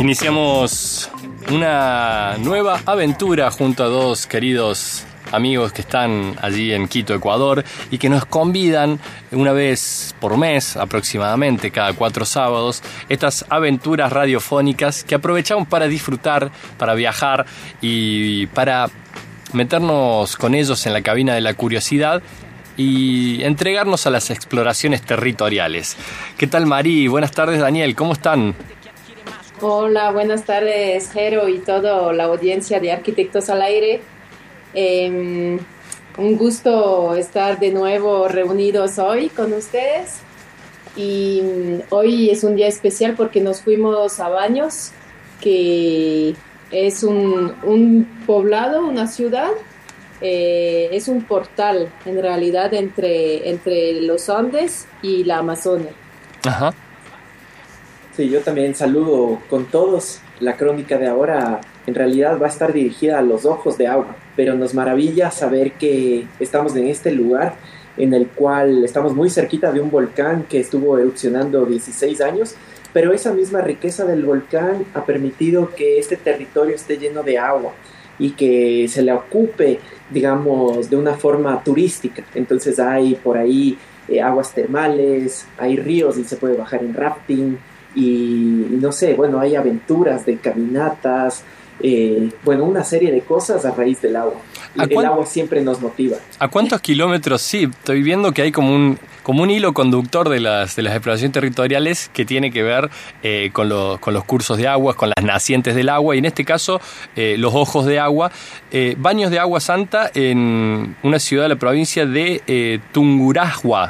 Iniciamos una nueva aventura junto a dos queridos amigos que están allí en Quito, Ecuador, y que nos convidan una vez por mes aproximadamente, cada cuatro sábados, estas aventuras radiofónicas que aprovechamos para disfrutar, para viajar y para meternos con ellos en la cabina de la curiosidad y entregarnos a las exploraciones territoriales. ¿Qué tal Mari? Buenas tardes Daniel, ¿cómo están? Hola, buenas tardes Jero y toda la audiencia de Arquitectos al Aire. Em, un gusto estar de nuevo reunidos hoy con ustedes. Y mm, hoy es un día especial porque nos fuimos a Baños, que es un, poblado, una ciudad eh, es un portal en realidad entre, entre los Andes y la Amazonia. Ajá. Sí, yo también saludo con todos. La crónica de ahora en realidad va a estar dirigida a los ojos de agua, pero nos maravilla saber que estamos en este lugar en el cual estamos muy cerquita de un volcán que estuvo erupcionando 16 años, pero esa misma riqueza del volcán ha permitido que este territorio esté lleno de agua y que se le ocupe, digamos, de una forma turística. Entonces hay por ahí eh, aguas termales, hay ríos y se puede bajar en rafting y, no sé, bueno, hay aventuras de caminatas, eh, bueno, una serie de cosas a raíz del agua. El agua siempre nos motiva. ¿A cuántos kilómetros? Sí, estoy viendo que hay como un, como un hilo conductor de las, de las exploraciones territoriales que tiene que ver eh, con, con, los cursos de agua, con las nacientes del agua y en este caso eh, los ojos de agua. baños de agua santa en una ciudad de la provincia de Tungurahua.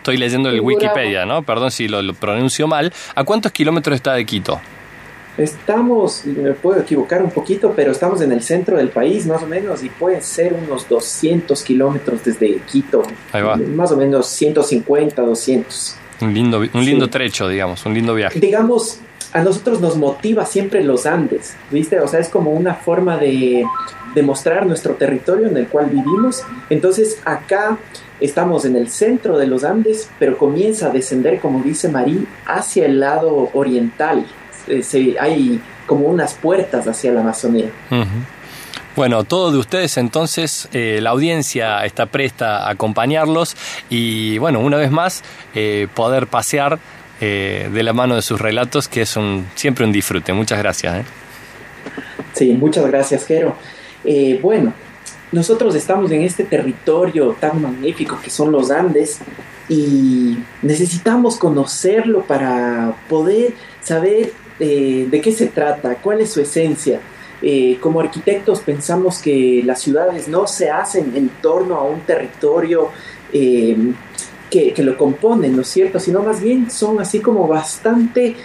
Estoy leyendo el Wikipedia, ¿no? Perdón si lo pronuncio mal. ¿A cuántos kilómetros está de Quito? Estamos, me puedo equivocar un poquito, pero estamos en el centro del país más o menos y pueden ser unos 200 kilómetros desde Quito. Ahí va. Más o menos 150, 200. Un lindo, un lindo trecho, digamos, un lindo viaje. Digamos, a nosotros nos motiva siempre los Andes, ¿viste? O sea, es como una forma de, de mostrar nuestro territorio en el cual vivimos. Entonces, acá estamos en el centro de los Andes, pero comienza a descender, como dice Marí, hacia el lado oriental eh, hay como unas puertas hacia la Amazonía. Bueno, todos de ustedes entonces, eh, la audiencia está presta a acompañarlos y bueno, una vez más, eh, poder pasear de la mano de sus relatos, que es un, siempre un disfrute. Muchas gracias. Sí, muchas gracias, Jero. Bueno, nosotros estamos en este territorio tan magnífico que son los Andes y necesitamos conocerlo para poder saber eh, de qué se trata, cuál es su esencia. Eh, como arquitectos pensamos que las ciudades no se hacen en torno a un territorio eh, que, lo componen, ¿no es cierto? Sino más bien son así como bastante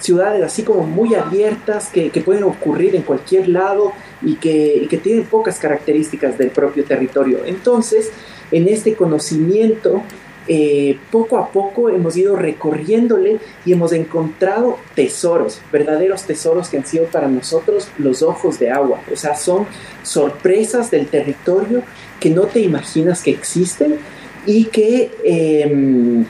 ciudades así como muy abiertas que, pueden ocurrir en cualquier lado y que, y que tienen pocas características del propio territorio. Entonces, en este conocimiento eh, poco a poco hemos ido recorriéndole y hemos encontrado tesoros, verdaderos tesoros que han sido para nosotros los ojos de agua. O sea, son sorpresas del territorio que no te imaginas que existen y que, em,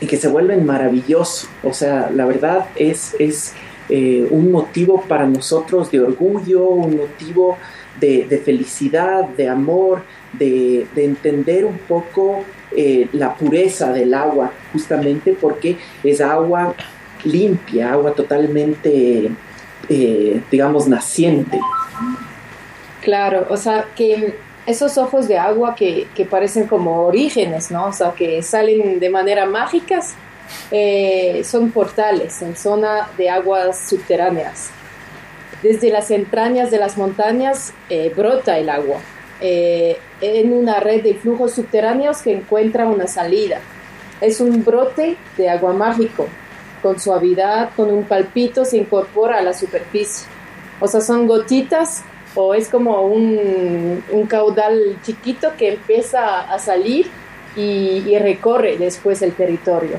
y que se vuelven maravillosos. O sea, la verdad es, es eh, un motivo para nosotros de orgullo, un motivo de, felicidad, de amor, de, de entender un poco eh, la pureza del agua, justamente porque es agua limpia, agua totalmente, eh, digamos, naciente. Claro, o sea, que esos ojos de agua que, parecen como orígenes, ¿no? O sea, que salen de manera mágicas, eh, son portales en zona de aguas subterráneas. Desde las entrañas de las montañas brota el agua eh, en una red de flujos subterráneos que encuentra una salida. Es un brote de agua mágico. Con suavidad, con un palpito, se incorpora a la superficie. O sea, son gotitas o es como un, caudal chiquito que empieza a salir y, recorre después el territorio.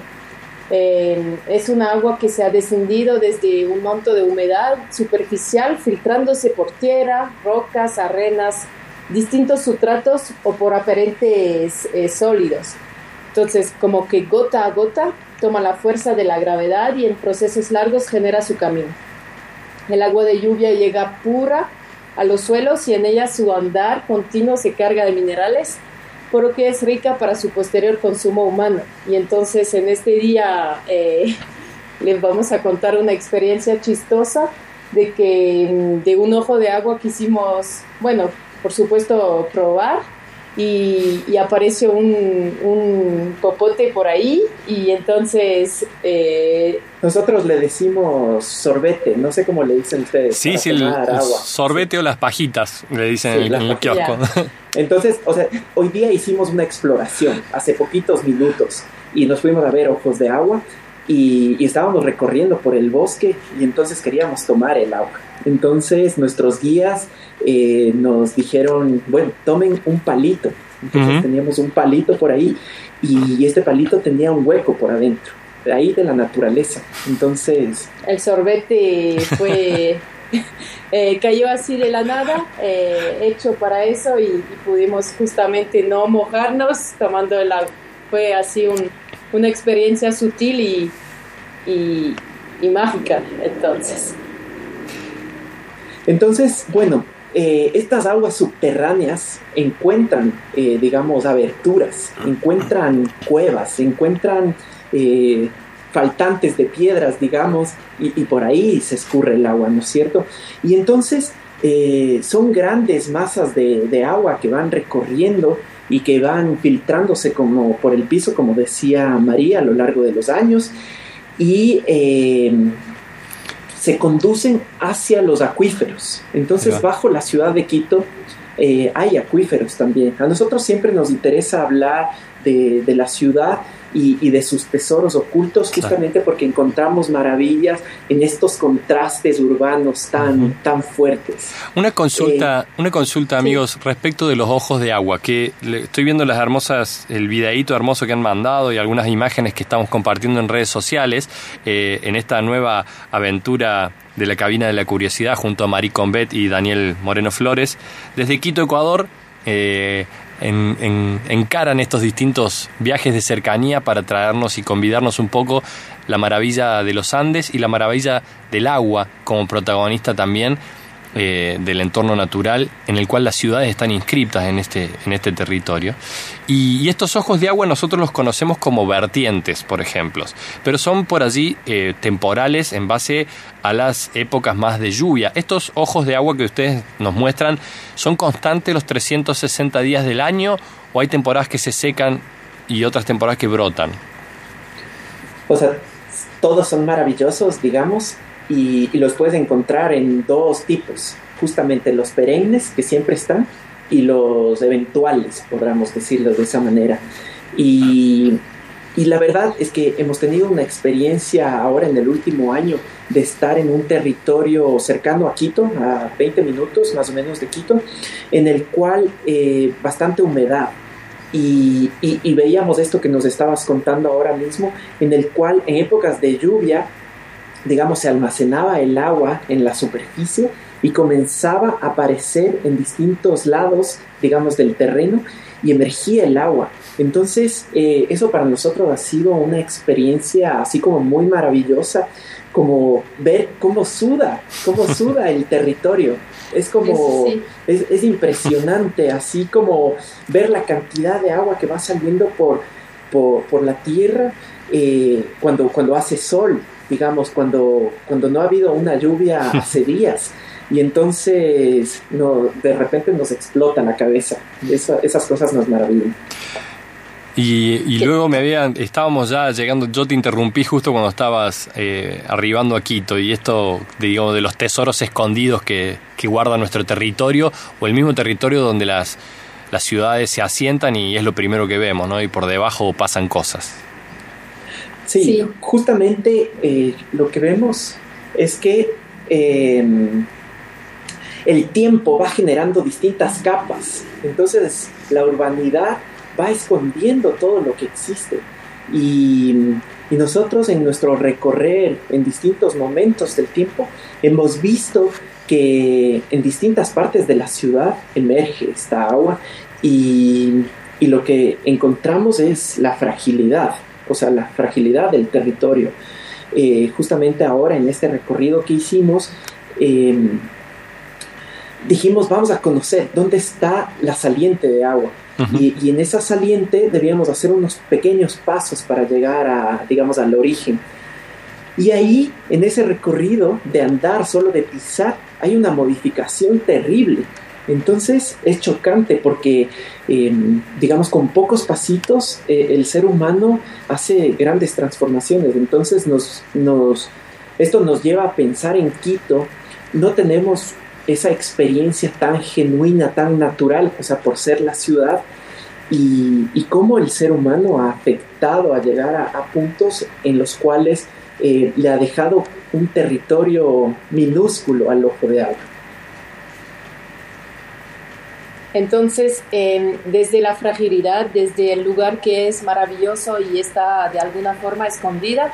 Eh, es un agua que se ha descendido desde un monto de humedad superficial, filtrándose por tierra, rocas, arenas, distintos sustratos o por aparentes eh, sólidos. Entonces, como que gota a gota toma la fuerza de la gravedad y en procesos largos genera su camino. El agua de lluvia llega pura a los suelos y en ella su andar continuo se carga de minerales, por lo que es rica para su posterior consumo humano. Y entonces en este día eh, les vamos a contar una experiencia chistosa de que mm, de un ojo de agua quisimos, bueno, por supuesto probar y, apareció un, popote por ahí y entonces... Eh, Nosotros le decimos sorbete, no sé cómo le dicen ustedes. Sí, sí, el, sorbete o las pajitas, le dicen en, el kiosco. Entonces, o sea, hoy día hicimos una exploración, hace poquitos minutos, y nos fuimos a ver ojos de agua y, estábamos recorriendo por el bosque y entonces queríamos tomar el agua. Entonces nuestros guías eh, nos dijeron, bueno, tomen un palito. Entonces teníamos un palito por ahí y este palito tenía un hueco por adentro, de ahí de la naturaleza. Entonces... El sorbete fue... Eh, cayó así de la nada, eh, hecho para eso y, pudimos justamente no mojarnos tomando el agua. Fue así un, una experiencia sutil y, y, mágica, entonces. Entonces, bueno, eh, estas aguas subterráneas encuentran, eh, digamos, aberturas, encuentran cuevas, encuentran eh, faltantes de piedras, digamos, y, por ahí se escurre el agua, ¿no es cierto? Y entonces son grandes masas de, de, agua que van recorriendo y que van filtrándose como por el piso, como decía María, a lo largo de los años, y eh, se conducen hacia los acuíferos. Entonces, bajo la ciudad de Quito eh, hay acuíferos también. A nosotros siempre nos interesa hablar de, de la ciudad y, de sus tesoros ocultos, justamente porque encontramos maravillas en estos contrastes urbanos tan, tan fuertes. Una consulta, eh, una consulta amigos, respecto de los ojos de agua, que estoy viendo las hermosas, el videíto hermoso que han mandado y algunas imágenes que estamos compartiendo en redes sociales eh, en esta nueva aventura de la cabina de la curiosidad junto a Marie Combet y Daniel Moreno Flores, desde Quito, Ecuador. Eh, en, encaran estos distintos viajes de cercanía para traernos y convidarnos un poco la maravilla de los Andes y la maravilla del agua como protagonista también eh, del entorno natural en el cual las ciudades están inscriptas en este, en este territorio. Y, estos ojos de agua nosotros los conocemos como vertientes, por ejemplo, pero son por allí eh, temporales en base a las épocas más de lluvia. Estos ojos de agua que ustedes nos muestran son constantes los 360 días del año o hay temporadas que se secan y otras temporadas que brotan. O sea, todos son maravillosos, digamos, y, los puedes encontrar en dos tipos, justamente los perennes que siempre están y los eventuales, podríamos decirlo de esa manera. Y, y, la verdad es que hemos tenido una experiencia ahora en el último año de estar en un territorio cercano a Quito, a 20 minutos más o menos de Quito, en el cual eh, bastante humedad. Y, y, y veíamos esto que nos estabas contando ahora mismo, en el cual en épocas de lluvia digamos, se almacenaba el agua en la superficie y comenzaba a aparecer en distintos lados, digamos, del terreno y emergía el agua. Entonces, eh, eso para nosotros ha sido una experiencia así como muy maravillosa, como ver cómo suda, cómo suda el territorio. Es como, es, impresionante, así como ver la cantidad de agua que va saliendo por, por, la tierra eh, cuando, cuando hace sol digamos, cuando, cuando no ha habido una lluvia hace días. Y entonces no, de repente nos explota la cabeza. esas cosas nos maravillan. Y, luego me habían, estábamos ya llegando, yo te interrumpí justo cuando estabas eh, arribando a Quito y esto, digamos, de los tesoros escondidos que, que guarda nuestro territorio o el mismo territorio donde las, las ciudades se asientan y es lo primero que vemos, ¿no? Y por debajo pasan cosas. Sí, justamente eh, lo que vemos es que em, el tiempo va generando distintas capas. Entonces la urbanidad va escondiendo todo lo que existe. Y, y, nosotros en nuestro recorrer en distintos momentos del tiempo hemos visto que en distintas partes de la ciudad emerge esta agua y, y lo que encontramos es la fragilidad o sea, la fragilidad del territorio. Eh, justamente ahora en este recorrido que hicimos, em, dijimos, vamos a conocer dónde está la saliente de agua. y, en esa saliente debíamos hacer unos pequeños pasos para llegar a, digamos, al origen. Y ahí, en ese recorrido de andar, solo de pisar, hay una modificación terrible. Entonces es chocante porque, em, digamos, con pocos pasitos eh, el ser humano hace grandes transformaciones. Entonces esto nos lleva a pensar en Quito. No tenemos esa experiencia tan genuina, tan natural, o sea, por ser la ciudad, y, y cómo el ser humano ha afectado a llegar a, puntos en los cuales eh, le ha dejado un territorio minúsculo al ojo de agua. Entonces, desde la fragilidad, desde el lugar que es maravilloso y está de alguna forma escondida,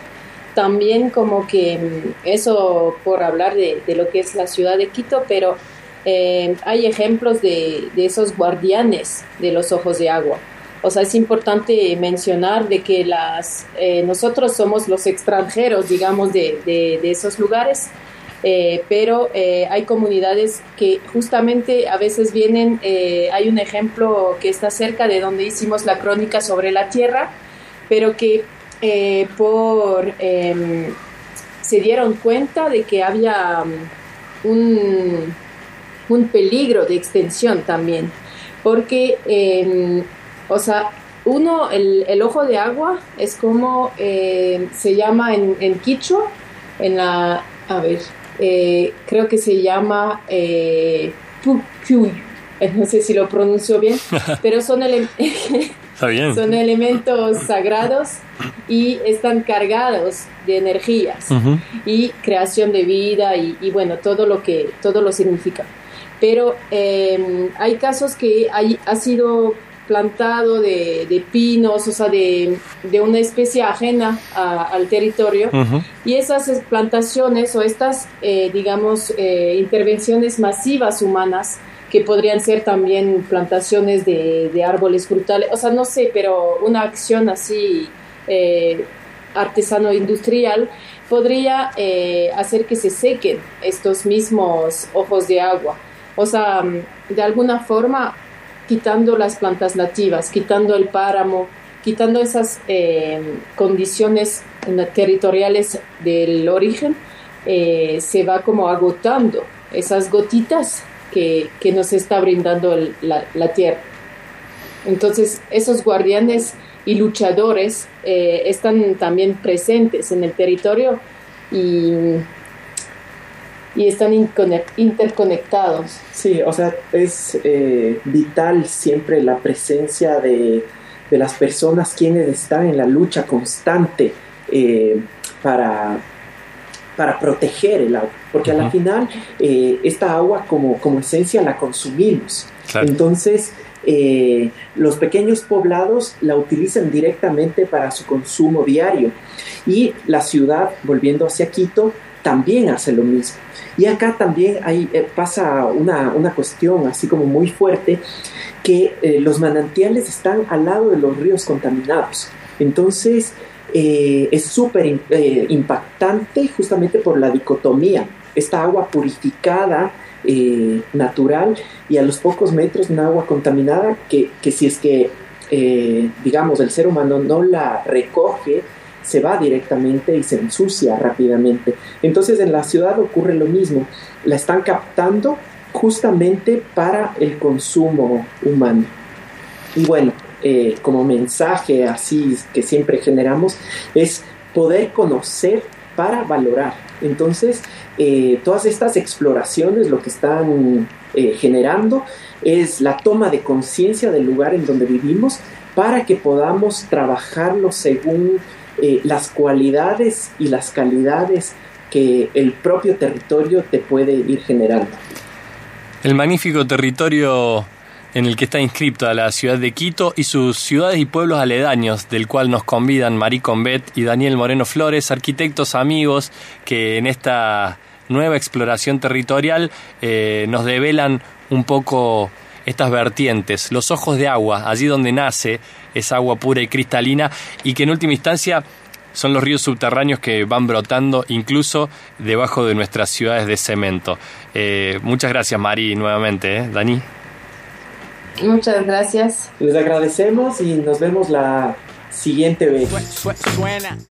también como que mm, eso por hablar de, lo que es la ciudad de Quito, pero eh, hay ejemplos de, esos guardianes de los ojos de agua. O sea, es importante mencionar de que las, eh, nosotros somos los extranjeros, digamos, de esos lugares, eh, pero eh, hay comunidades que justamente a veces vienen, eh, hay un ejemplo que está cerca de donde hicimos la crónica sobre la tierra, pero que por em, se dieron cuenta de que había um, un, un peligro de extensión también, porque, em, o sea, uno, el, el, ojo de agua es como se llama en, en Quichua, en la, a ver, eh, creo que se llama eh, eh, no sé si lo pronuncio bien, pero son, son elementos sagrados y están cargados de energías y creación de vida y, bueno, todo lo que todo lo significa. Pero em, hay casos que hay, ha sido plantado de, pinos, o sea, de, una especie ajena al territorio. Y esas plantaciones o estas, eh, digamos, eh, intervenciones masivas humanas, que podrían ser también plantaciones de, árboles frutales, o sea, no sé, pero una acción así eh, artesano-industrial podría hacer que se sequen estos mismos ojos de agua. O sea, de alguna forma quitando las plantas nativas, quitando el páramo, quitando esas eh, condiciones territoriales del origen, eh, se va como agotando esas gotitas que, nos está brindando la, tierra. Entonces, esos guardianes y luchadores eh, están también presentes en el territorio y y están interconectados. Sí, o sea, es eh, vital siempre la presencia de, las personas quienes están en la lucha constante eh, para, para proteger el agua, porque a la final eh, esta agua como, como esencia la consumimos. Entonces, los pequeños poblados la utilizan directamente para su consumo diario y la ciudad, volviendo hacia Quito, también hace lo mismo. Y acá también hay, eh, pasa una, cuestión así como muy fuerte, que eh, los manantiales están al lado de los ríos contaminados. Entonces, eh, es súper impactante justamente por la dicotomía. Esta agua purificada, natural, y a los pocos metros una agua contaminada que, que si es que, digamos, el ser humano no la recoge, se va directamente y se ensucia rápidamente. Entonces en la ciudad ocurre lo mismo, la están captando justamente para el consumo humano. Y bueno, eh, como mensaje así que siempre generamos es poder conocer para valorar. Entonces, eh, todas estas exploraciones lo que están eh, generando es la toma de conciencia del lugar en donde vivimos para que podamos trabajarlo según eh, las cualidades y las calidades que el propio territorio te puede ir generando. El magnífico territorio en el que está inscripta la ciudad de Quito y sus ciudades y pueblos aledaños, del cual nos convidan Marí Combet y Daniel Moreno Flores, arquitectos amigos que en esta nueva exploración territorial eh, nos develan un poco estas vertientes, los ojos de agua, allí donde nace esa agua pura y cristalina y que en última instancia son los ríos subterráneos que van brotando incluso debajo de nuestras ciudades de cemento. Eh, muchas gracias Mari nuevamente, ¿eh? Dani. Muchas gracias. Les agradecemos y nos vemos la siguiente vez.